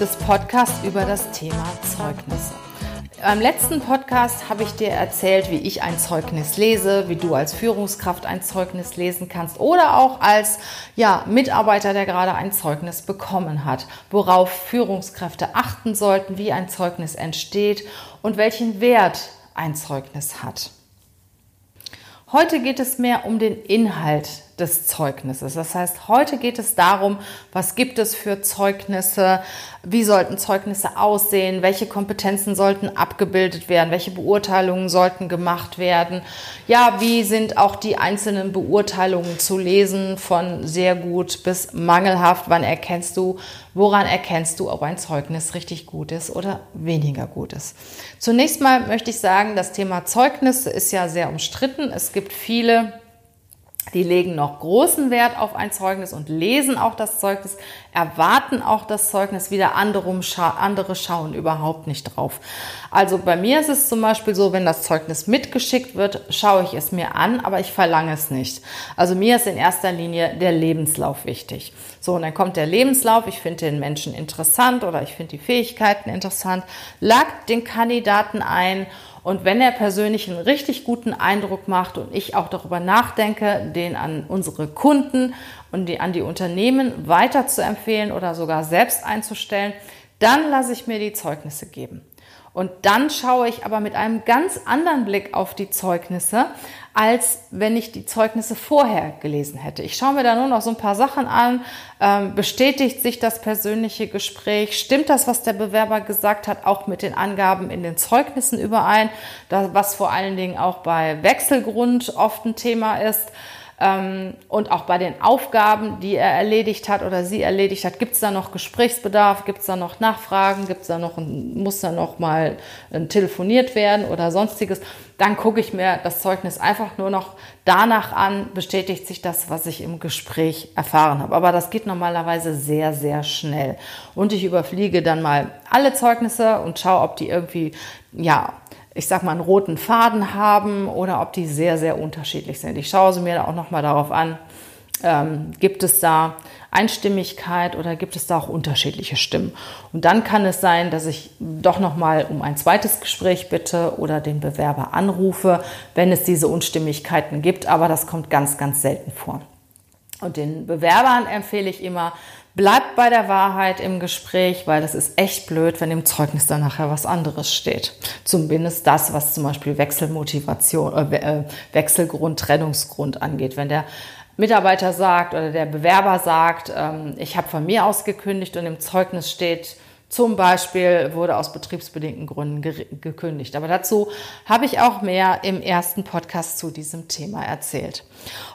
des Podcasts über das Thema Zeugnisse. Beim letzten Podcast habe ich dir erzählt, wie ich ein Zeugnis lese, wie du als Führungskraft ein Zeugnis lesen kannst oder auch als ja, Mitarbeiter, der gerade ein Zeugnis bekommen hat, worauf Führungskräfte achten sollten, wie ein Zeugnis entsteht und welchen Wert ein Zeugnis hat. Heute geht es mehr um den Inhalt des Zeugnisses. Das heißt, heute geht es darum, was gibt es für Zeugnisse, wie sollten Zeugnisse aussehen, welche Kompetenzen sollten abgebildet werden, welche Beurteilungen sollten gemacht werden. Ja, wie sind auch die einzelnen Beurteilungen zu lesen von sehr gut bis mangelhaft? Wann erkennst du, woran erkennst du, ob ein Zeugnis richtig gut ist oder weniger gut ist? Zunächst mal möchte ich sagen, das Thema Zeugnisse ist ja sehr umstritten. Es gibt viele die legen noch großen Wert auf ein Zeugnis und lesen auch das Zeugnis, erwarten auch das Zeugnis, wieder andere, andere schauen überhaupt nicht drauf. Also bei mir ist es zum Beispiel so, wenn das Zeugnis mitgeschickt wird, schaue ich es mir an, aber ich verlange es nicht. Also mir ist in erster Linie der Lebenslauf wichtig. So, und dann kommt der Lebenslauf, ich finde den Menschen interessant oder ich finde die Fähigkeiten interessant, lag den Kandidaten ein und wenn er persönlich einen richtig guten Eindruck macht und ich auch darüber nachdenke, den an unsere Kunden und die, an die Unternehmen weiter zu empfehlen oder sogar selbst einzustellen, dann lasse ich mir die Zeugnisse geben. Und dann schaue ich aber mit einem ganz anderen Blick auf die Zeugnisse, als wenn ich die Zeugnisse vorher gelesen hätte. Ich schaue mir da nur noch so ein paar Sachen an. Ähm, bestätigt sich das persönliche Gespräch? Stimmt das, was der Bewerber gesagt hat, auch mit den Angaben in den Zeugnissen überein? Was vor allen Dingen auch bei Wechselgrund oft ein Thema ist. Ähm, und auch bei den Aufgaben, die er erledigt hat oder sie erledigt hat, gibt es da noch Gesprächsbedarf, gibt es da noch Nachfragen, gibt's da noch ein, muss da noch mal äh, telefoniert werden oder sonstiges. Dann gucke ich mir das Zeugnis einfach nur noch danach an, bestätigt sich das, was ich im Gespräch erfahren habe. Aber das geht normalerweise sehr, sehr schnell. Und ich überfliege dann mal alle Zeugnisse und schaue, ob die irgendwie, ja, ich sag mal, einen roten Faden haben oder ob die sehr, sehr unterschiedlich sind. Ich schaue sie mir auch nochmal darauf an, ähm, gibt es da Einstimmigkeit oder gibt es da auch unterschiedliche Stimmen? Und dann kann es sein, dass ich doch nochmal um ein zweites Gespräch bitte oder den Bewerber anrufe, wenn es diese Unstimmigkeiten gibt, aber das kommt ganz, ganz selten vor. Und den Bewerbern empfehle ich immer, Bleibt bei der Wahrheit im Gespräch, weil das ist echt blöd, wenn im Zeugnis dann nachher was anderes steht. Zumindest das, was zum Beispiel Wechselmotivation, äh, äh, Wechselgrund, Trennungsgrund angeht. Wenn der Mitarbeiter sagt oder der Bewerber sagt, ähm, ich habe von mir aus gekündigt und im Zeugnis steht, zum Beispiel wurde aus betriebsbedingten Gründen ge gekündigt. Aber dazu habe ich auch mehr im ersten Podcast zu diesem Thema erzählt.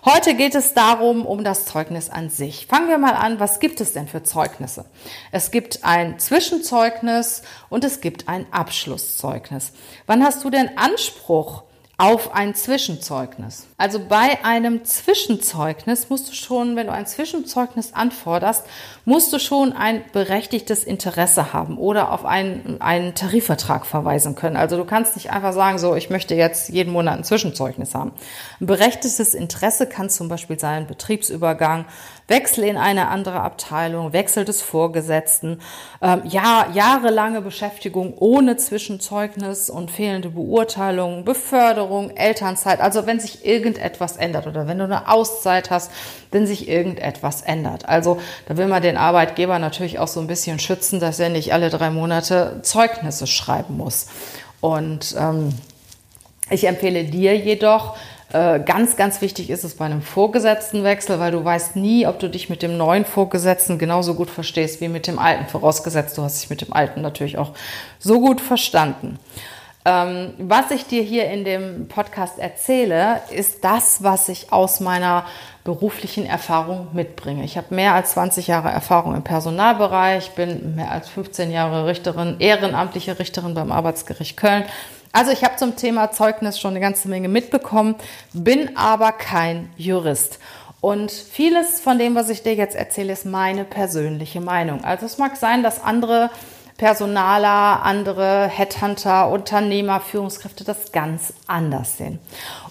Heute geht es darum, um das Zeugnis an sich. Fangen wir mal an, was gibt es denn für Zeugnisse? Es gibt ein Zwischenzeugnis und es gibt ein Abschlusszeugnis. Wann hast du denn Anspruch auf ein Zwischenzeugnis. Also bei einem Zwischenzeugnis musst du schon, wenn du ein Zwischenzeugnis anforderst, musst du schon ein berechtigtes Interesse haben oder auf einen, einen Tarifvertrag verweisen können. Also du kannst nicht einfach sagen, so, ich möchte jetzt jeden Monat ein Zwischenzeugnis haben. Ein berechtigtes Interesse kann zum Beispiel sein Betriebsübergang, Wechsel in eine andere Abteilung, Wechsel des Vorgesetzten, ähm, ja, jahrelange Beschäftigung ohne Zwischenzeugnis und fehlende Beurteilung, Beförderung, Elternzeit. Also wenn sich irgendetwas ändert oder wenn du eine Auszeit hast, wenn sich irgendetwas ändert. Also da will man den Arbeitgeber natürlich auch so ein bisschen schützen, dass er nicht alle drei Monate Zeugnisse schreiben muss. Und ähm, ich empfehle dir jedoch, äh, ganz, ganz wichtig ist es bei einem Vorgesetztenwechsel, weil du weißt nie, ob du dich mit dem neuen Vorgesetzten genauso gut verstehst wie mit dem alten, vorausgesetzt du hast dich mit dem alten natürlich auch so gut verstanden. Ähm, was ich dir hier in dem Podcast erzähle, ist das, was ich aus meiner beruflichen Erfahrung mitbringe. Ich habe mehr als 20 Jahre Erfahrung im Personalbereich, bin mehr als 15 Jahre Richterin, ehrenamtliche Richterin beim Arbeitsgericht Köln. Also ich habe zum Thema Zeugnis schon eine ganze Menge mitbekommen, bin aber kein Jurist. Und vieles von dem, was ich dir jetzt erzähle, ist meine persönliche Meinung. Also es mag sein, dass andere Personaler, andere Headhunter, Unternehmer, Führungskräfte das ganz anders sehen.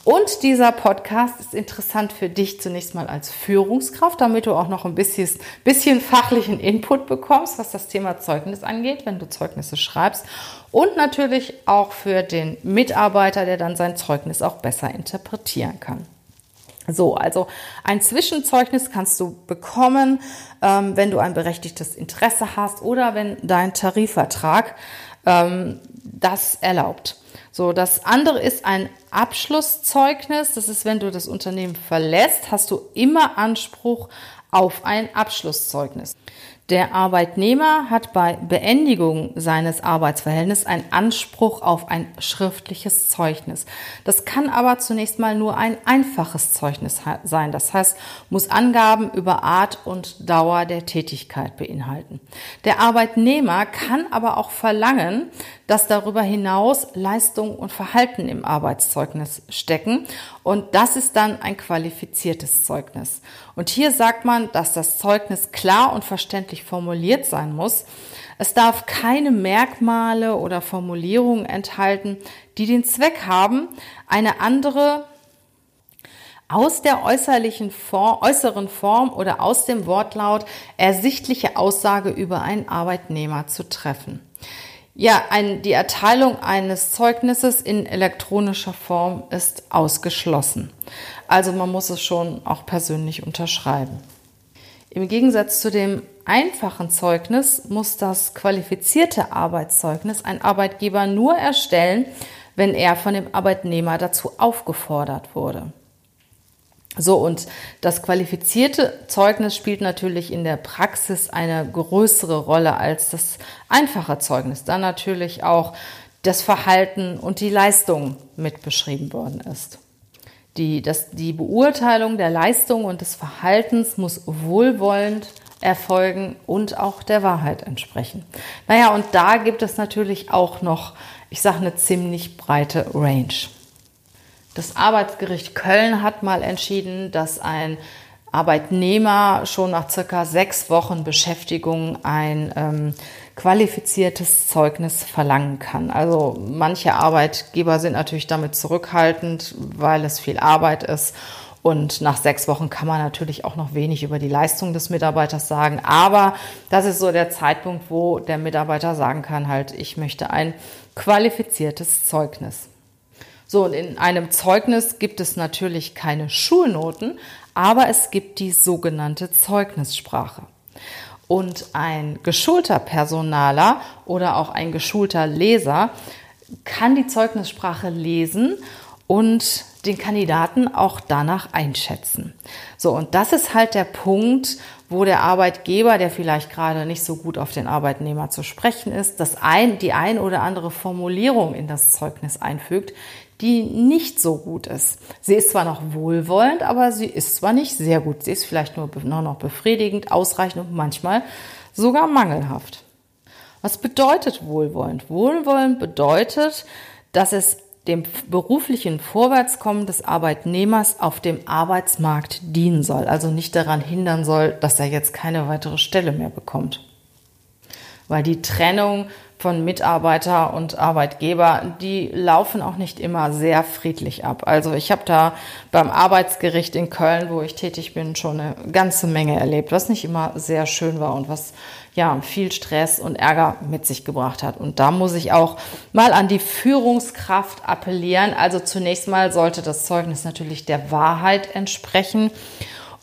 Und dieser Podcast ist interessant für dich zunächst mal als Führungskraft, damit du auch noch ein bisschen, bisschen fachlichen Input bekommst, was das Thema Zeugnis angeht, wenn du Zeugnisse schreibst. Und natürlich auch für den Mitarbeiter, der dann sein Zeugnis auch besser interpretieren kann. So, also ein Zwischenzeugnis kannst du bekommen, ähm, wenn du ein berechtigtes Interesse hast oder wenn dein Tarifvertrag ähm, das erlaubt. So, das andere ist ein Abschlusszeugnis. Das ist, wenn du das Unternehmen verlässt, hast du immer Anspruch auf ein Abschlusszeugnis. Der Arbeitnehmer hat bei Beendigung seines Arbeitsverhältnisses einen Anspruch auf ein schriftliches Zeugnis. Das kann aber zunächst mal nur ein einfaches Zeugnis sein. Das heißt, muss Angaben über Art und Dauer der Tätigkeit beinhalten. Der Arbeitnehmer kann aber auch verlangen, dass darüber hinaus Leistung und Verhalten im Arbeitszeugnis stecken. Und das ist dann ein qualifiziertes Zeugnis. Und hier sagt man, dass das Zeugnis klar und verständlich formuliert sein muss. Es darf keine Merkmale oder Formulierungen enthalten, die den Zweck haben, eine andere aus der äußerlichen Form, äußeren Form oder aus dem Wortlaut ersichtliche Aussage über einen Arbeitnehmer zu treffen. Ja, ein, die Erteilung eines Zeugnisses in elektronischer Form ist ausgeschlossen. Also man muss es schon auch persönlich unterschreiben. Im Gegensatz zu dem einfachen Zeugnis muss das qualifizierte Arbeitszeugnis ein Arbeitgeber nur erstellen, wenn er von dem Arbeitnehmer dazu aufgefordert wurde. So, und das qualifizierte Zeugnis spielt natürlich in der Praxis eine größere Rolle als das einfache Zeugnis, da natürlich auch das Verhalten und die Leistung mit beschrieben worden ist. Die, das, die Beurteilung der Leistung und des Verhaltens muss wohlwollend erfolgen und auch der Wahrheit entsprechen. Naja, und da gibt es natürlich auch noch, ich sage, eine ziemlich breite Range. Das Arbeitsgericht Köln hat mal entschieden, dass ein Arbeitnehmer schon nach circa sechs Wochen Beschäftigung ein ähm, qualifiziertes Zeugnis verlangen kann. Also manche Arbeitgeber sind natürlich damit zurückhaltend, weil es viel Arbeit ist. Und nach sechs Wochen kann man natürlich auch noch wenig über die Leistung des Mitarbeiters sagen. Aber das ist so der Zeitpunkt, wo der Mitarbeiter sagen kann, halt, ich möchte ein qualifiziertes Zeugnis. So, und in einem Zeugnis gibt es natürlich keine Schulnoten, aber es gibt die sogenannte Zeugnissprache. Und ein geschulter Personaler oder auch ein geschulter Leser kann die Zeugnissprache lesen und den Kandidaten auch danach einschätzen. So, und das ist halt der Punkt, wo der Arbeitgeber, der vielleicht gerade nicht so gut auf den Arbeitnehmer zu sprechen ist, das ein, die ein oder andere Formulierung in das Zeugnis einfügt, die nicht so gut ist. Sie ist zwar noch wohlwollend, aber sie ist zwar nicht sehr gut. Sie ist vielleicht nur noch befriedigend, ausreichend und manchmal sogar mangelhaft. Was bedeutet wohlwollend? Wohlwollend bedeutet, dass es dem beruflichen Vorwärtskommen des Arbeitnehmers auf dem Arbeitsmarkt dienen soll, also nicht daran hindern soll, dass er jetzt keine weitere Stelle mehr bekommt. Weil die Trennung von Mitarbeiter und Arbeitgeber, die laufen auch nicht immer sehr friedlich ab. Also ich habe da beim Arbeitsgericht in Köln, wo ich tätig bin, schon eine ganze Menge erlebt, was nicht immer sehr schön war und was ja viel Stress und Ärger mit sich gebracht hat. Und da muss ich auch mal an die Führungskraft appellieren. Also zunächst mal sollte das Zeugnis natürlich der Wahrheit entsprechen.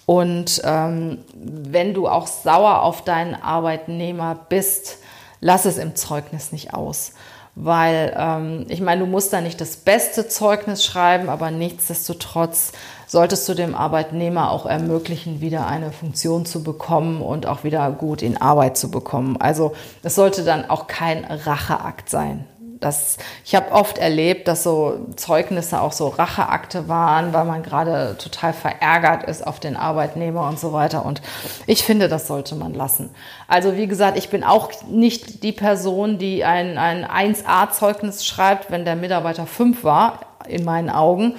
Und ähm, wenn du auch sauer auf deinen Arbeitnehmer bist, lass es im Zeugnis nicht aus. Weil ähm, ich meine, du musst da nicht das beste Zeugnis schreiben, aber nichtsdestotrotz solltest du dem Arbeitnehmer auch ermöglichen, wieder eine Funktion zu bekommen und auch wieder gut in Arbeit zu bekommen. Also es sollte dann auch kein Racheakt sein. Das, ich habe oft erlebt, dass so Zeugnisse auch so Racheakte waren, weil man gerade total verärgert ist auf den Arbeitnehmer und so weiter. Und ich finde, das sollte man lassen. Also wie gesagt, ich bin auch nicht die Person, die ein, ein 1a-Zeugnis schreibt, wenn der Mitarbeiter 5 war, in meinen Augen.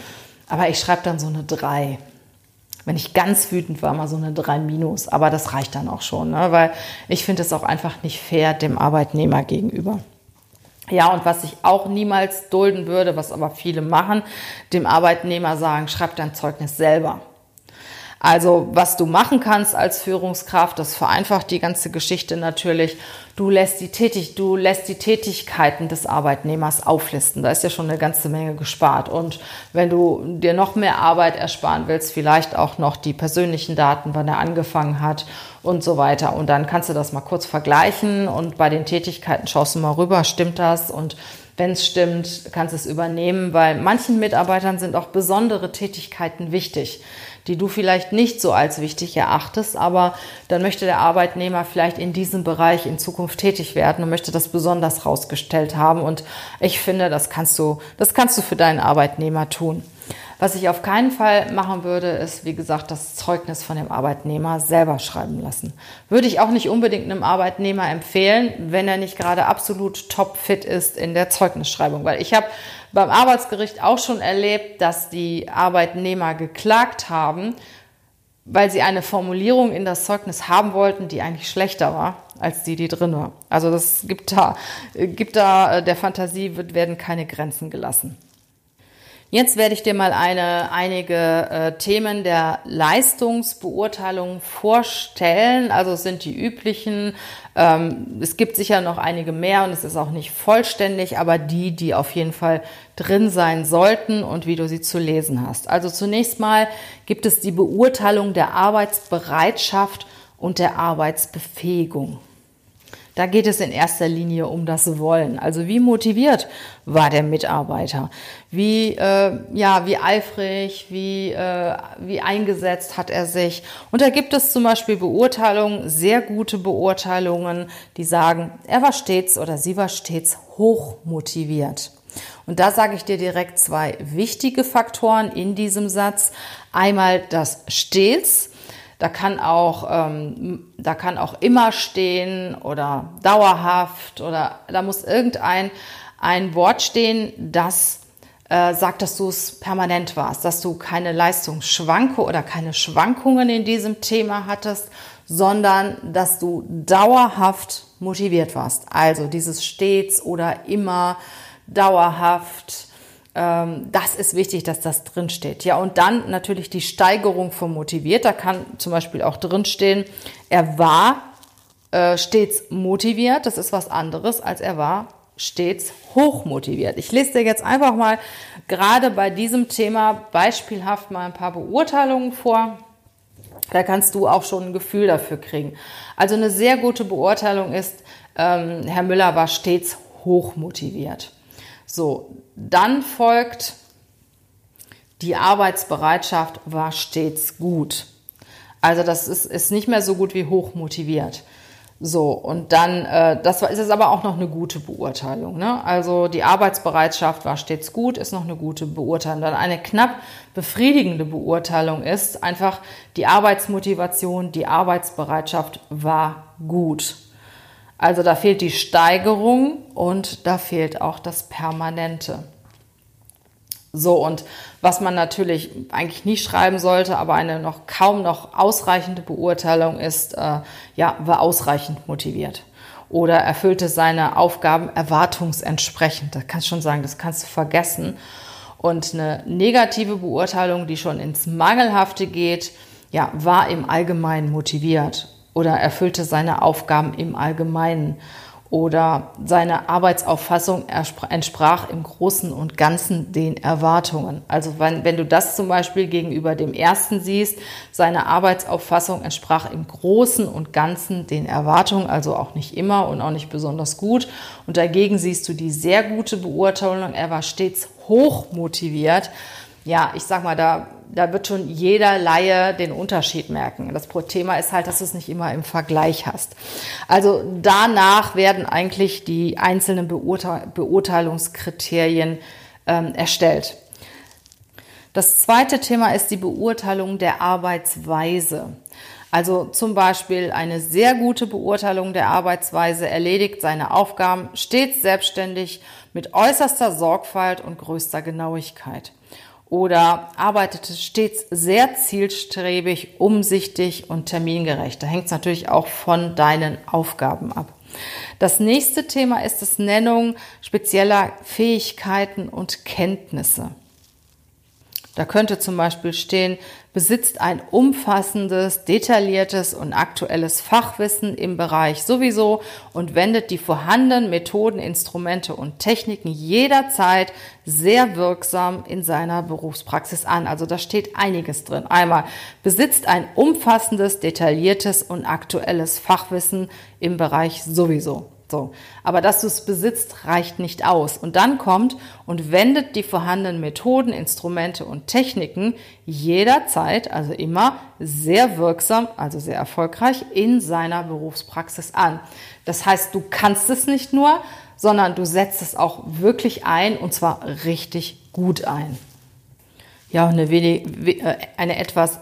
Aber ich schreibe dann so eine 3 wenn ich ganz wütend war, mal so eine 3 minus. Aber das reicht dann auch schon, ne? weil ich finde es auch einfach nicht fair dem Arbeitnehmer gegenüber. Ja, und was ich auch niemals dulden würde, was aber viele machen, dem Arbeitnehmer sagen, schreib dein Zeugnis selber. Also was du machen kannst als Führungskraft, das vereinfacht die ganze Geschichte natürlich. Du lässt die, Tätig du lässt die Tätigkeiten des Arbeitnehmers auflisten. Da ist ja schon eine ganze Menge gespart. Und wenn du dir noch mehr Arbeit ersparen willst, vielleicht auch noch die persönlichen Daten, wann er angefangen hat und so weiter. Und dann kannst du das mal kurz vergleichen und bei den Tätigkeiten schaust du mal rüber, stimmt das? Und wenn es stimmt, kannst du es übernehmen, weil manchen Mitarbeitern sind auch besondere Tätigkeiten wichtig die du vielleicht nicht so als wichtig erachtest, aber dann möchte der Arbeitnehmer vielleicht in diesem Bereich in Zukunft tätig werden und möchte das besonders rausgestellt haben. Und ich finde, das kannst du, das kannst du für deinen Arbeitnehmer tun. Was ich auf keinen Fall machen würde, ist, wie gesagt, das Zeugnis von dem Arbeitnehmer selber schreiben lassen. Würde ich auch nicht unbedingt einem Arbeitnehmer empfehlen, wenn er nicht gerade absolut topfit ist in der Zeugnisschreibung. Weil ich habe beim Arbeitsgericht auch schon erlebt, dass die Arbeitnehmer geklagt haben, weil sie eine Formulierung in das Zeugnis haben wollten, die eigentlich schlechter war als die, die drin war. Also das gibt da, gibt da der Fantasie wird, werden keine Grenzen gelassen. Jetzt werde ich dir mal eine, einige äh, Themen der Leistungsbeurteilung vorstellen. Also es sind die üblichen. Ähm, es gibt sicher noch einige mehr und es ist auch nicht vollständig, aber die, die auf jeden Fall drin sein sollten und wie du sie zu lesen hast. Also zunächst mal gibt es die Beurteilung der Arbeitsbereitschaft und der Arbeitsbefähigung. Da geht es in erster Linie um das Wollen. Also wie motiviert war der Mitarbeiter? Wie, äh, ja, wie eifrig, wie, äh, wie eingesetzt hat er sich? Und da gibt es zum Beispiel Beurteilungen, sehr gute Beurteilungen, die sagen, er war stets oder sie war stets hoch motiviert. Und da sage ich dir direkt zwei wichtige Faktoren in diesem Satz. Einmal das stets da kann auch, ähm, da kann auch immer stehen oder dauerhaft oder da muss irgendein ein Wort stehen, das äh, sagt, dass du es permanent warst, dass du keine Leistungsschwanke oder keine Schwankungen in diesem Thema hattest, sondern dass du dauerhaft motiviert warst. Also dieses stets oder immer dauerhaft ähm, das ist wichtig, dass das drinsteht. Ja, und dann natürlich die Steigerung vom motiviert. Da kann zum Beispiel auch drinstehen, er war äh, stets motiviert. Das ist was anderes, als er war stets hochmotiviert. Ich lese dir jetzt einfach mal gerade bei diesem Thema beispielhaft mal ein paar Beurteilungen vor. Da kannst du auch schon ein Gefühl dafür kriegen. Also eine sehr gute Beurteilung ist, ähm, Herr Müller war stets hochmotiviert. So, dann folgt, die Arbeitsbereitschaft war stets gut. Also das ist, ist nicht mehr so gut wie hoch motiviert. So, und dann, äh, das ist es aber auch noch eine gute Beurteilung. Ne? Also die Arbeitsbereitschaft war stets gut, ist noch eine gute Beurteilung. Dann eine knapp befriedigende Beurteilung ist einfach die Arbeitsmotivation, die Arbeitsbereitschaft war gut. Also da fehlt die Steigerung und da fehlt auch das Permanente. So, und was man natürlich eigentlich nicht schreiben sollte, aber eine noch kaum noch ausreichende Beurteilung ist, äh, ja, war ausreichend motiviert oder erfüllte seine Aufgaben erwartungsentsprechend. Da kannst du schon sagen, das kannst du vergessen. Und eine negative Beurteilung, die schon ins Mangelhafte geht, ja, war im Allgemeinen motiviert oder erfüllte seine Aufgaben im Allgemeinen oder seine Arbeitsauffassung entsprach im Großen und Ganzen den Erwartungen. Also wenn, wenn du das zum Beispiel gegenüber dem ersten siehst, seine Arbeitsauffassung entsprach im Großen und Ganzen den Erwartungen, also auch nicht immer und auch nicht besonders gut. Und dagegen siehst du die sehr gute Beurteilung, er war stets hoch motiviert. Ja, ich sag mal, da da wird schon jeder Laie den Unterschied merken. Das Thema ist halt, dass du es nicht immer im Vergleich hast. Also danach werden eigentlich die einzelnen Beurteil Beurteilungskriterien ähm, erstellt. Das zweite Thema ist die Beurteilung der Arbeitsweise. Also zum Beispiel eine sehr gute Beurteilung der Arbeitsweise erledigt seine Aufgaben stets selbstständig mit äußerster Sorgfalt und größter Genauigkeit. Oder arbeitete stets sehr zielstrebig, umsichtig und termingerecht. Da hängt es natürlich auch von deinen Aufgaben ab. Das nächste Thema ist das Nennung spezieller Fähigkeiten und Kenntnisse. Da könnte zum Beispiel stehen, besitzt ein umfassendes, detailliertes und aktuelles Fachwissen im Bereich sowieso und wendet die vorhandenen Methoden, Instrumente und Techniken jederzeit sehr wirksam in seiner Berufspraxis an. Also da steht einiges drin. Einmal besitzt ein umfassendes, detailliertes und aktuelles Fachwissen im Bereich sowieso. So. Aber dass du es besitzt, reicht nicht aus. Und dann kommt und wendet die vorhandenen Methoden, Instrumente und Techniken jederzeit, also immer sehr wirksam, also sehr erfolgreich in seiner Berufspraxis an. Das heißt, du kannst es nicht nur, sondern du setzt es auch wirklich ein und zwar richtig gut ein. Ja, eine, äh, eine etwas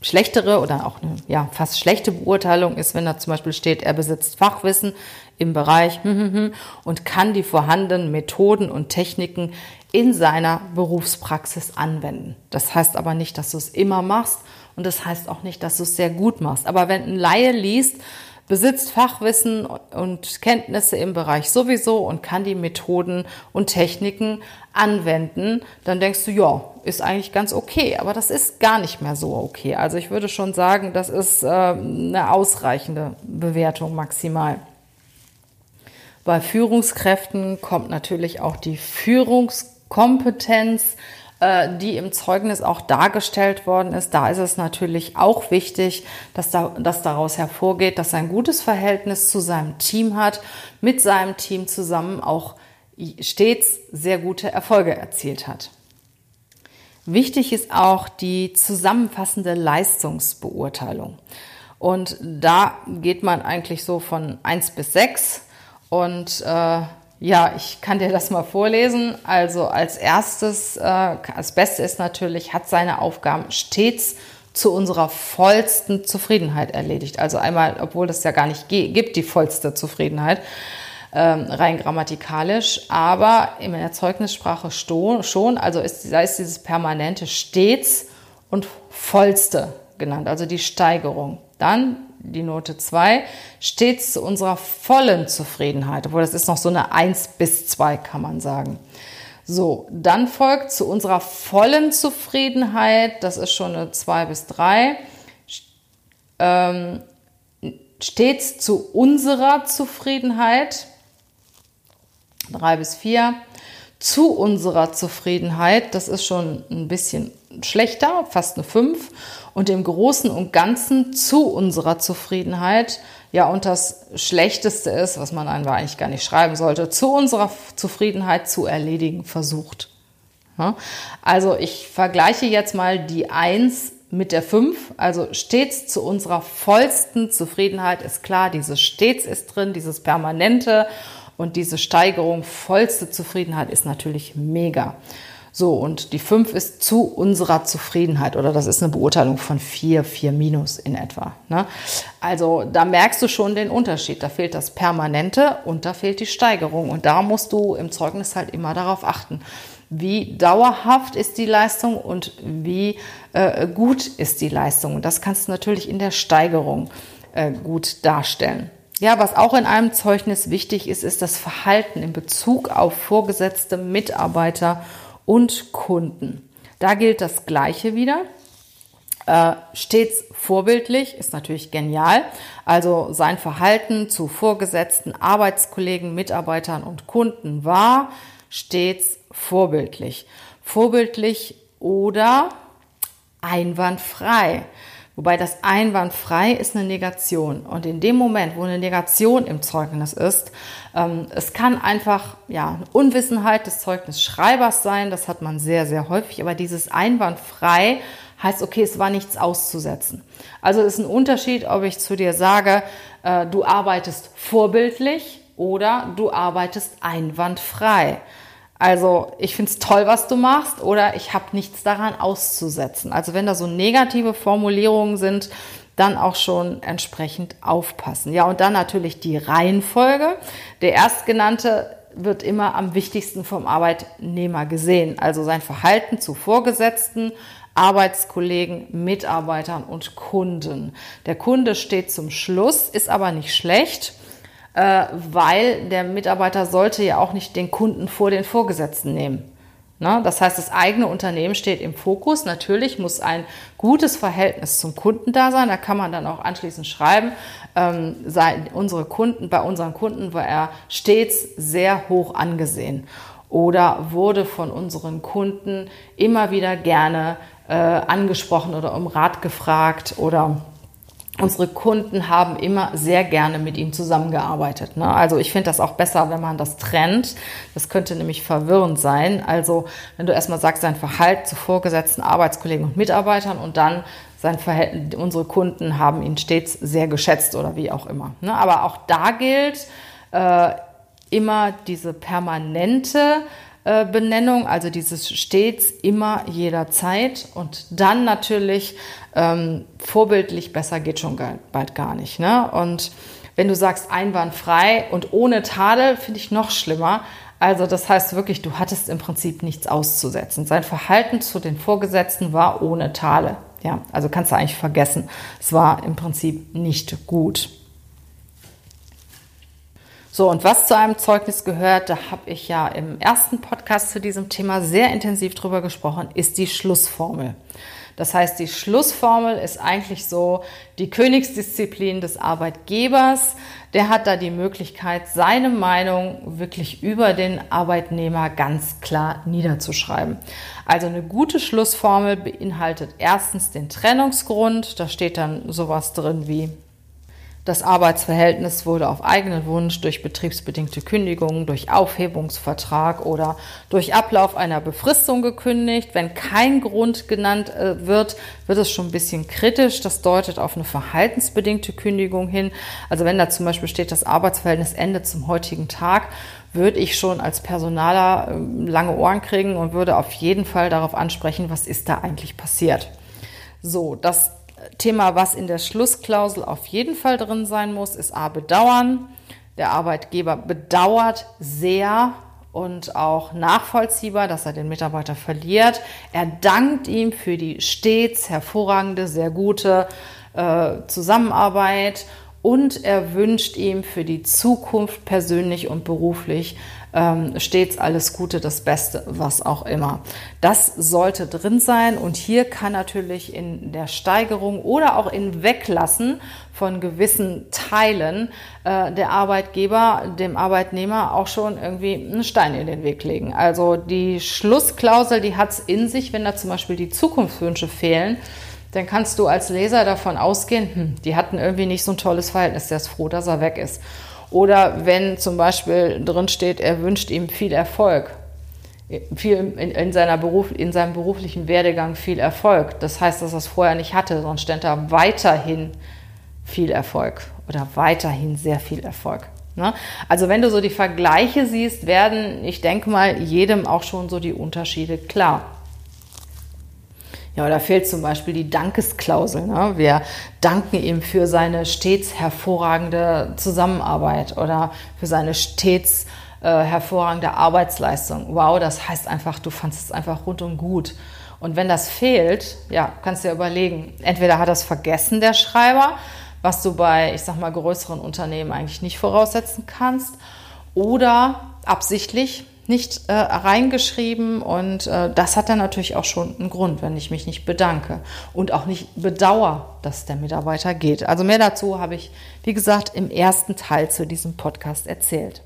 schlechtere oder auch eine ja, fast schlechte Beurteilung ist, wenn da zum Beispiel steht, er besitzt Fachwissen im Bereich und kann die vorhandenen Methoden und Techniken in seiner Berufspraxis anwenden. Das heißt aber nicht, dass du es immer machst und das heißt auch nicht, dass du es sehr gut machst. Aber wenn ein Laie liest, besitzt Fachwissen und Kenntnisse im Bereich sowieso und kann die Methoden und Techniken anwenden, dann denkst du, ja, ist eigentlich ganz okay. Aber das ist gar nicht mehr so okay. Also ich würde schon sagen, das ist äh, eine ausreichende Bewertung maximal. Bei Führungskräften kommt natürlich auch die Führungskompetenz die im Zeugnis auch dargestellt worden ist, da ist es natürlich auch wichtig, dass, da, dass daraus hervorgeht, dass er ein gutes Verhältnis zu seinem Team hat, mit seinem Team zusammen auch stets sehr gute Erfolge erzielt hat. Wichtig ist auch die zusammenfassende Leistungsbeurteilung. Und da geht man eigentlich so von 1 bis 6 und äh, ja, ich kann dir das mal vorlesen. Also als erstes, äh, das Beste ist natürlich, hat seine Aufgaben stets zu unserer vollsten Zufriedenheit erledigt. Also einmal, obwohl es ja gar nicht gibt, die vollste Zufriedenheit, ähm, rein grammatikalisch, aber in der Zeugnissprache schon, also ist, da ist dieses permanente stets und vollste genannt, also die Steigerung. Dann die Note 2, stets zu unserer vollen Zufriedenheit, obwohl das ist noch so eine 1 bis 2, kann man sagen. So, dann folgt zu unserer vollen Zufriedenheit, das ist schon eine 2 bis 3, ähm, stets zu unserer Zufriedenheit, 3 bis 4, zu unserer Zufriedenheit, das ist schon ein bisschen schlechter, fast eine 5 und im Großen und Ganzen zu unserer Zufriedenheit. Ja, und das Schlechteste ist, was man einfach eigentlich gar nicht schreiben sollte, zu unserer Zufriedenheit zu erledigen versucht. Also ich vergleiche jetzt mal die 1 mit der 5, also stets zu unserer vollsten Zufriedenheit ist klar, dieses stets ist drin, dieses permanente und diese Steigerung vollste Zufriedenheit ist natürlich mega. So, und die 5 ist zu unserer Zufriedenheit oder das ist eine Beurteilung von 4, 4 minus in etwa. Ne? Also da merkst du schon den Unterschied. Da fehlt das Permanente und da fehlt die Steigerung. Und da musst du im Zeugnis halt immer darauf achten. Wie dauerhaft ist die Leistung und wie äh, gut ist die Leistung? Und das kannst du natürlich in der Steigerung äh, gut darstellen. Ja, was auch in einem Zeugnis wichtig ist, ist das Verhalten in Bezug auf vorgesetzte Mitarbeiter und Kunden. Da gilt das Gleiche wieder. Äh, stets vorbildlich ist natürlich genial. Also sein Verhalten zu Vorgesetzten, Arbeitskollegen, Mitarbeitern und Kunden war stets vorbildlich. Vorbildlich oder einwandfrei. Wobei das einwandfrei ist eine Negation. Und in dem Moment, wo eine Negation im Zeugnis ist, ähm, es kann einfach ja, eine Unwissenheit des Zeugnisschreibers sein, das hat man sehr, sehr häufig, aber dieses einwandfrei heißt, okay, es war nichts auszusetzen. Also es ist ein Unterschied, ob ich zu dir sage, äh, du arbeitest vorbildlich oder du arbeitest einwandfrei. Also ich finde es toll, was du machst oder ich habe nichts daran auszusetzen. Also wenn da so negative Formulierungen sind, dann auch schon entsprechend aufpassen. Ja, und dann natürlich die Reihenfolge. Der erstgenannte wird immer am wichtigsten vom Arbeitnehmer gesehen. Also sein Verhalten zu Vorgesetzten, Arbeitskollegen, Mitarbeitern und Kunden. Der Kunde steht zum Schluss, ist aber nicht schlecht äh, weil der Mitarbeiter sollte ja auch nicht den Kunden vor den Vorgesetzten nehmen. Ne? Das heißt, das eigene Unternehmen steht im Fokus. Natürlich muss ein gutes Verhältnis zum Kunden da sein. Da kann man dann auch anschließend schreiben, ähm, sei, unsere Kunden, bei unseren Kunden war er stets sehr hoch angesehen oder wurde von unseren Kunden immer wieder gerne äh, angesprochen oder um Rat gefragt oder unsere Kunden haben immer sehr gerne mit ihm zusammengearbeitet. Ne? Also ich finde das auch besser, wenn man das trennt. Das könnte nämlich verwirrend sein. Also wenn du erstmal sagst, sein Verhalten zu vorgesetzten Arbeitskollegen und Mitarbeitern und dann sein Verhältnis, unsere Kunden haben ihn stets sehr geschätzt oder wie auch immer. Ne? Aber auch da gilt äh, immer diese permanente Benennung, also dieses stets, immer, jederzeit und dann natürlich ähm, vorbildlich besser geht schon bald gar nicht. Ne? Und wenn du sagst einwandfrei und ohne Tadel, finde ich noch schlimmer. Also das heißt wirklich, du hattest im Prinzip nichts auszusetzen. Sein Verhalten zu den Vorgesetzten war ohne Tadel. Ja, also kannst du eigentlich vergessen. Es war im Prinzip nicht gut. So, und was zu einem Zeugnis gehört, da habe ich ja im ersten Podcast zu diesem Thema sehr intensiv drüber gesprochen, ist die Schlussformel. Das heißt, die Schlussformel ist eigentlich so die Königsdisziplin des Arbeitgebers. Der hat da die Möglichkeit, seine Meinung wirklich über den Arbeitnehmer ganz klar niederzuschreiben. Also eine gute Schlussformel beinhaltet erstens den Trennungsgrund. Da steht dann sowas drin wie das Arbeitsverhältnis wurde auf eigenen Wunsch durch betriebsbedingte Kündigung, durch Aufhebungsvertrag oder durch Ablauf einer Befristung gekündigt. Wenn kein Grund genannt äh, wird, wird es schon ein bisschen kritisch. Das deutet auf eine verhaltensbedingte Kündigung hin. Also wenn da zum Beispiel steht, das Arbeitsverhältnis endet zum heutigen Tag, würde ich schon als Personaler ähm, lange Ohren kriegen und würde auf jeden Fall darauf ansprechen, was ist da eigentlich passiert. So, das Thema, was in der Schlussklausel auf jeden Fall drin sein muss, ist A, bedauern. Der Arbeitgeber bedauert sehr und auch nachvollziehbar, dass er den Mitarbeiter verliert. Er dankt ihm für die stets hervorragende, sehr gute äh, Zusammenarbeit und er wünscht ihm für die Zukunft persönlich und beruflich ähm, stets alles Gute, das Beste, was auch immer. Das sollte drin sein und hier kann natürlich in der Steigerung oder auch in Weglassen von gewissen Teilen äh, der Arbeitgeber dem Arbeitnehmer auch schon irgendwie einen Stein in den Weg legen. Also die Schlussklausel, die hat es in sich, wenn da zum Beispiel die Zukunftswünsche fehlen, dann kannst du als Leser davon ausgehen, hm, die hatten irgendwie nicht so ein tolles Verhältnis, der ist froh, dass er weg ist. Oder wenn zum Beispiel drin steht, er wünscht ihm viel Erfolg, viel in, in, seiner Beruf, in seinem beruflichen Werdegang viel Erfolg. Das heißt, dass er es vorher nicht hatte, sonst stand da weiterhin viel Erfolg oder weiterhin sehr viel Erfolg. Ne? Also wenn du so die Vergleiche siehst, werden, ich denke mal, jedem auch schon so die Unterschiede klar. Ja, da fehlt zum Beispiel die Dankesklausel. Ne? Wir danken ihm für seine stets hervorragende Zusammenarbeit oder für seine stets äh, hervorragende Arbeitsleistung. Wow, das heißt einfach, du fandest es einfach rundum gut. Und wenn das fehlt, ja, kannst du dir überlegen, entweder hat das vergessen, der Schreiber, was du bei, ich sag mal, größeren Unternehmen eigentlich nicht voraussetzen kannst, oder absichtlich nicht äh, reingeschrieben und äh, das hat dann natürlich auch schon einen Grund, wenn ich mich nicht bedanke und auch nicht bedauere, dass der Mitarbeiter geht. Also mehr dazu habe ich, wie gesagt, im ersten Teil zu diesem Podcast erzählt.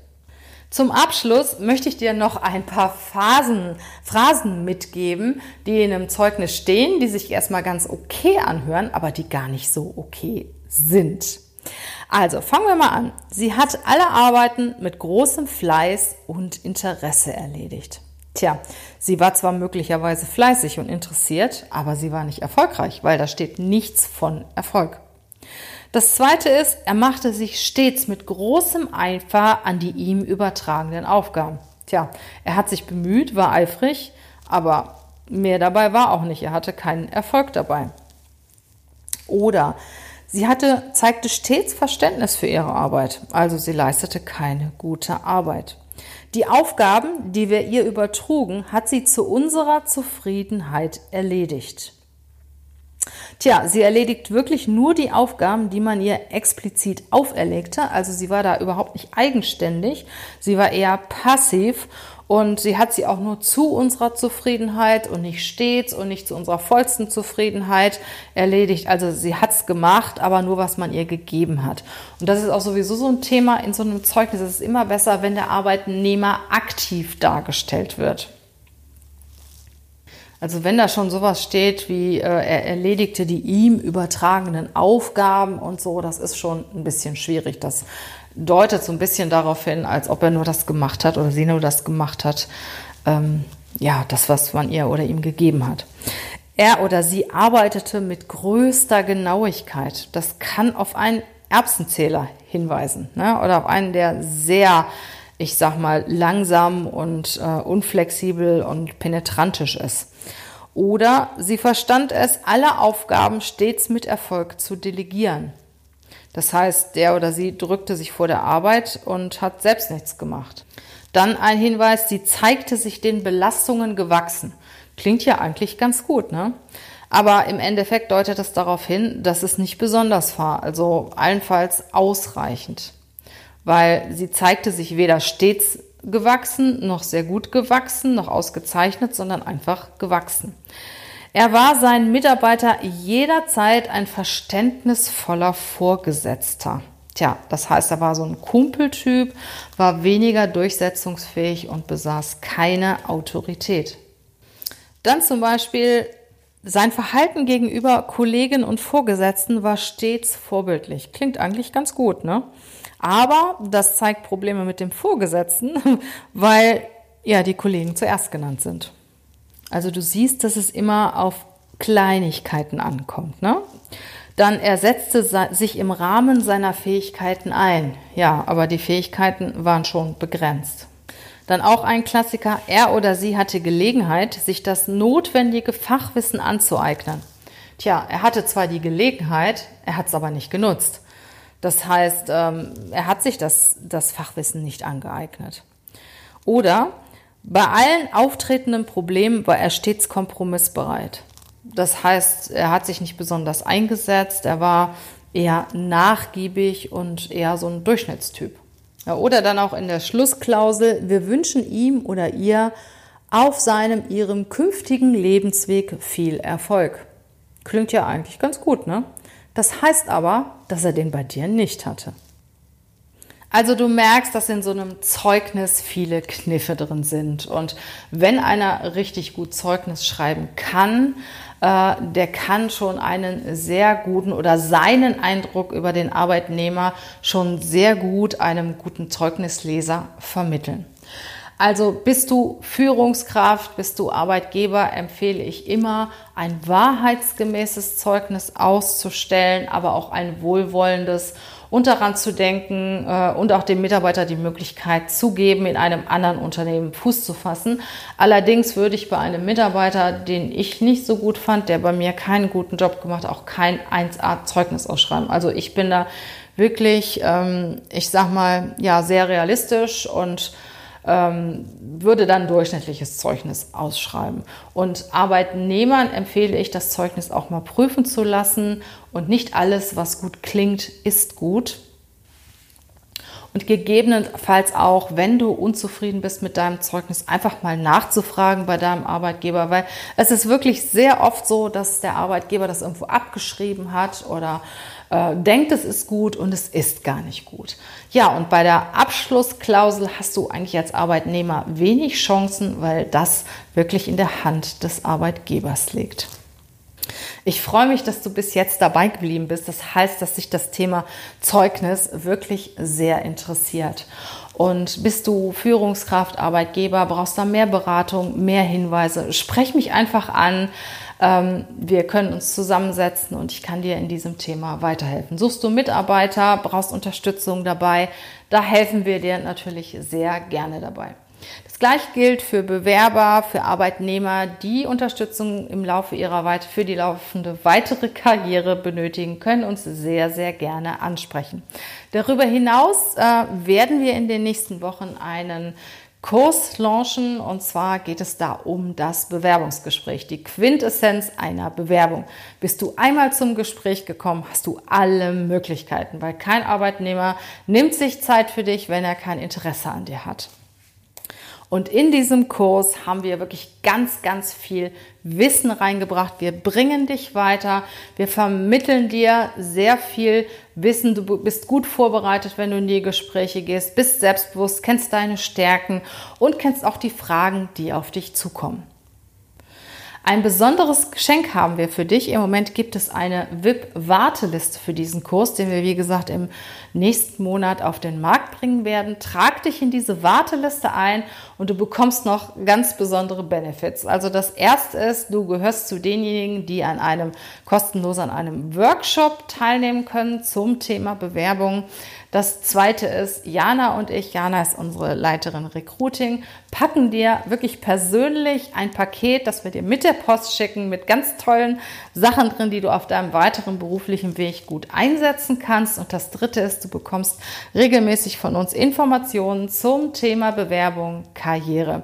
Zum Abschluss möchte ich dir noch ein paar Phasen, Phrasen mitgeben, die in einem Zeugnis stehen, die sich erstmal ganz okay anhören, aber die gar nicht so okay sind. Also fangen wir mal an. Sie hat alle Arbeiten mit großem Fleiß und Interesse erledigt. Tja, sie war zwar möglicherweise fleißig und interessiert, aber sie war nicht erfolgreich, weil da steht nichts von Erfolg. Das zweite ist, er machte sich stets mit großem Eifer an die ihm übertragenen Aufgaben. Tja, er hat sich bemüht, war eifrig, aber mehr dabei war auch nicht. Er hatte keinen Erfolg dabei. Oder sie hatte, zeigte stets Verständnis für ihre Arbeit, also sie leistete keine gute Arbeit. Die Aufgaben, die wir ihr übertrugen, hat sie zu unserer Zufriedenheit erledigt. Tja, sie erledigt wirklich nur die Aufgaben, die man ihr explizit auferlegte. Also sie war da überhaupt nicht eigenständig. Sie war eher passiv und sie hat sie auch nur zu unserer Zufriedenheit und nicht stets und nicht zu unserer vollsten Zufriedenheit erledigt. Also sie hat es gemacht, aber nur was man ihr gegeben hat. Und das ist auch sowieso so ein Thema in so einem Zeugnis. Es ist immer besser, wenn der Arbeitnehmer aktiv dargestellt wird. Also wenn da schon sowas steht wie äh, er erledigte die ihm übertragenen Aufgaben und so, das ist schon ein bisschen schwierig. Das deutet so ein bisschen darauf hin, als ob er nur das gemacht hat oder sie nur das gemacht hat. Ähm, ja, das, was man ihr oder ihm gegeben hat. Er oder sie arbeitete mit größter Genauigkeit. Das kann auf einen Erbsenzähler hinweisen ne? oder auf einen, der sehr, ich sag mal, langsam und äh, unflexibel und penetrantisch ist. Oder sie verstand es, alle Aufgaben stets mit Erfolg zu delegieren. Das heißt, der oder sie drückte sich vor der Arbeit und hat selbst nichts gemacht. Dann ein Hinweis, sie zeigte sich den Belastungen gewachsen. Klingt ja eigentlich ganz gut, ne? Aber im Endeffekt deutet es darauf hin, dass es nicht besonders war, also allenfalls ausreichend. Weil sie zeigte sich weder stets gewachsen, noch sehr gut gewachsen, noch ausgezeichnet, sondern einfach gewachsen. Er war seinen Mitarbeiter jederzeit ein verständnisvoller Vorgesetzter. Tja, das heißt, er war so ein Kumpeltyp, war weniger durchsetzungsfähig und besaß keine Autorität. Dann zum Beispiel sein Verhalten gegenüber Kollegen und Vorgesetzten war stets vorbildlich. Klingt eigentlich ganz gut, ne? Aber das zeigt Probleme mit dem Vorgesetzten, weil ja die Kollegen zuerst genannt sind. Also du siehst, dass es immer auf Kleinigkeiten ankommt. Ne? Dann er setzte sich im Rahmen seiner Fähigkeiten ein. Ja, aber die Fähigkeiten waren schon begrenzt. Dann auch ein Klassiker, er oder sie hatte Gelegenheit, sich das notwendige Fachwissen anzueignen. Tja, er hatte zwar die Gelegenheit, er hat es aber nicht genutzt. Das heißt, ähm, er hat sich das, das Fachwissen nicht angeeignet. Oder bei allen auftretenden Problemen war er stets kompromissbereit. Das heißt, er hat sich nicht besonders eingesetzt, er war eher nachgiebig und eher so ein Durchschnittstyp. Ja, oder dann auch in der Schlussklausel, wir wünschen ihm oder ihr auf seinem, ihrem künftigen Lebensweg viel Erfolg. Klingt ja eigentlich ganz gut, ne? Das heißt aber, dass er den bei dir nicht hatte. Also du merkst, dass in so einem Zeugnis viele Kniffe drin sind. Und wenn einer richtig gut Zeugnis schreiben kann, äh, der kann schon einen sehr guten oder seinen Eindruck über den Arbeitnehmer schon sehr gut einem guten Zeugnisleser vermitteln. Also bist du Führungskraft, bist du Arbeitgeber, empfehle ich immer, ein wahrheitsgemäßes Zeugnis auszustellen, aber auch ein wohlwollendes und daran zu denken äh, und auch dem Mitarbeiter die Möglichkeit zu geben, in einem anderen Unternehmen Fuß zu fassen. Allerdings würde ich bei einem Mitarbeiter, den ich nicht so gut fand, der bei mir keinen guten Job gemacht, auch kein 1A-Zeugnis ausschreiben. Also ich bin da wirklich, ähm, ich sag mal, ja, sehr realistisch und ähm, würde dann durchschnittliches Zeugnis ausschreiben. Und Arbeitnehmern empfehle ich, das Zeugnis auch mal prüfen zu lassen. Und nicht alles, was gut klingt, ist gut. und gegebenenfalls auch, wenn du unzufrieden bist mit deinem Zeugnis, einfach mal nachzufragen bei deinem Arbeitgeber, weil es ist wirklich sehr oft so, dass der Arbeitgeber das irgendwo abgeschrieben hat oder äh, denkt, es ist gut und es ist gar nicht gut. Ja, und bei der Abschlussklausel hast du eigentlich als Arbeitnehmer wenig Chancen, weil das wirklich in der Hand des Arbeitgebers liegt. Ich freue mich, dass du bis jetzt dabei geblieben bist. Das heißt, dass sich das Thema Zeugnis wirklich sehr interessiert. Und bist du Führungskraft, Arbeitgeber, brauchst da mehr Beratung, mehr Hinweise, sprech mich einfach an. Ähm, wir können uns zusammensetzen und ich kann dir in diesem Thema weiterhelfen. Suchst du Mitarbeiter, brauchst Unterstützung dabei, da helfen wir dir natürlich sehr gerne dabei. Das gleiche gilt für Bewerber, für Arbeitnehmer, die Unterstützung im Laufe ihrer Weite für die laufende weitere Karriere benötigen, können uns sehr, sehr gerne ansprechen. Darüber hinaus äh, werden wir in den nächsten Wochen einen Kurs launchen. Und zwar geht es da um das Bewerbungsgespräch, die Quintessenz einer Bewerbung. Bist du einmal zum Gespräch gekommen, hast du alle Möglichkeiten, weil kein Arbeitnehmer nimmt sich Zeit für dich, wenn er kein Interesse an dir hat. Und in diesem Kurs haben wir wirklich ganz, ganz viel Wissen reingebracht. Wir bringen dich weiter. Wir vermitteln dir sehr viel Wissen. Du bist gut vorbereitet, wenn du in die Gespräche gehst, bist selbstbewusst, kennst deine Stärken und kennst auch die Fragen, die auf dich zukommen. Ein besonderes Geschenk haben wir für dich. Im Moment gibt es eine VIP-Warteliste für diesen Kurs, den wir, wie gesagt, im nächsten Monat auf den Markt bringen werden. Trag dich in diese Warteliste ein und du bekommst noch ganz besondere Benefits. Also das erste ist, du gehörst zu denjenigen, die an einem kostenlos an einem Workshop teilnehmen können zum Thema Bewerbung. Das zweite ist, Jana und ich, Jana ist unsere Leiterin Recruiting, packen dir wirklich persönlich ein Paket, das wir dir mit der Post schicken, mit ganz tollen Sachen drin, die du auf deinem weiteren beruflichen Weg gut einsetzen kannst. Und das dritte ist, du bekommst regelmäßig von uns Informationen zum Thema Bewerbung, Karriere. Karriere.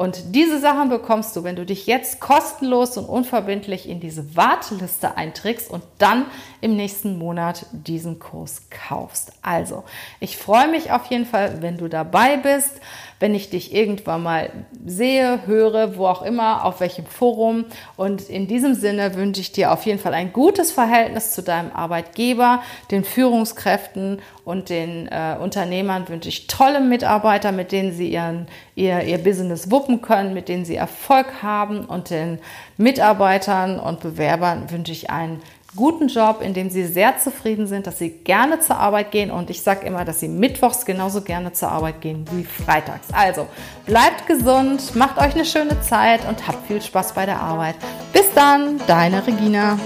Und diese Sachen bekommst du, wenn du dich jetzt kostenlos und unverbindlich in diese Warteliste einträgst und dann im nächsten Monat diesen Kurs kaufst. Also, ich freue mich auf jeden Fall, wenn du dabei bist wenn ich dich irgendwann mal sehe, höre, wo auch immer, auf welchem Forum. Und in diesem Sinne wünsche ich dir auf jeden Fall ein gutes Verhältnis zu deinem Arbeitgeber, den Führungskräften und den äh, Unternehmern wünsche ich tolle Mitarbeiter, mit denen sie ihren, ihr, ihr Business wuppen können, mit denen sie Erfolg haben. Und den Mitarbeitern und Bewerbern wünsche ich einen guten Job, in dem sie sehr zufrieden sind, dass sie gerne zur Arbeit gehen und ich sage immer, dass sie mittwochs genauso gerne zur Arbeit gehen wie freitags. Also bleibt gesund, macht euch eine schöne Zeit und habt viel Spaß bei der Arbeit. Bis dann, deine Regina.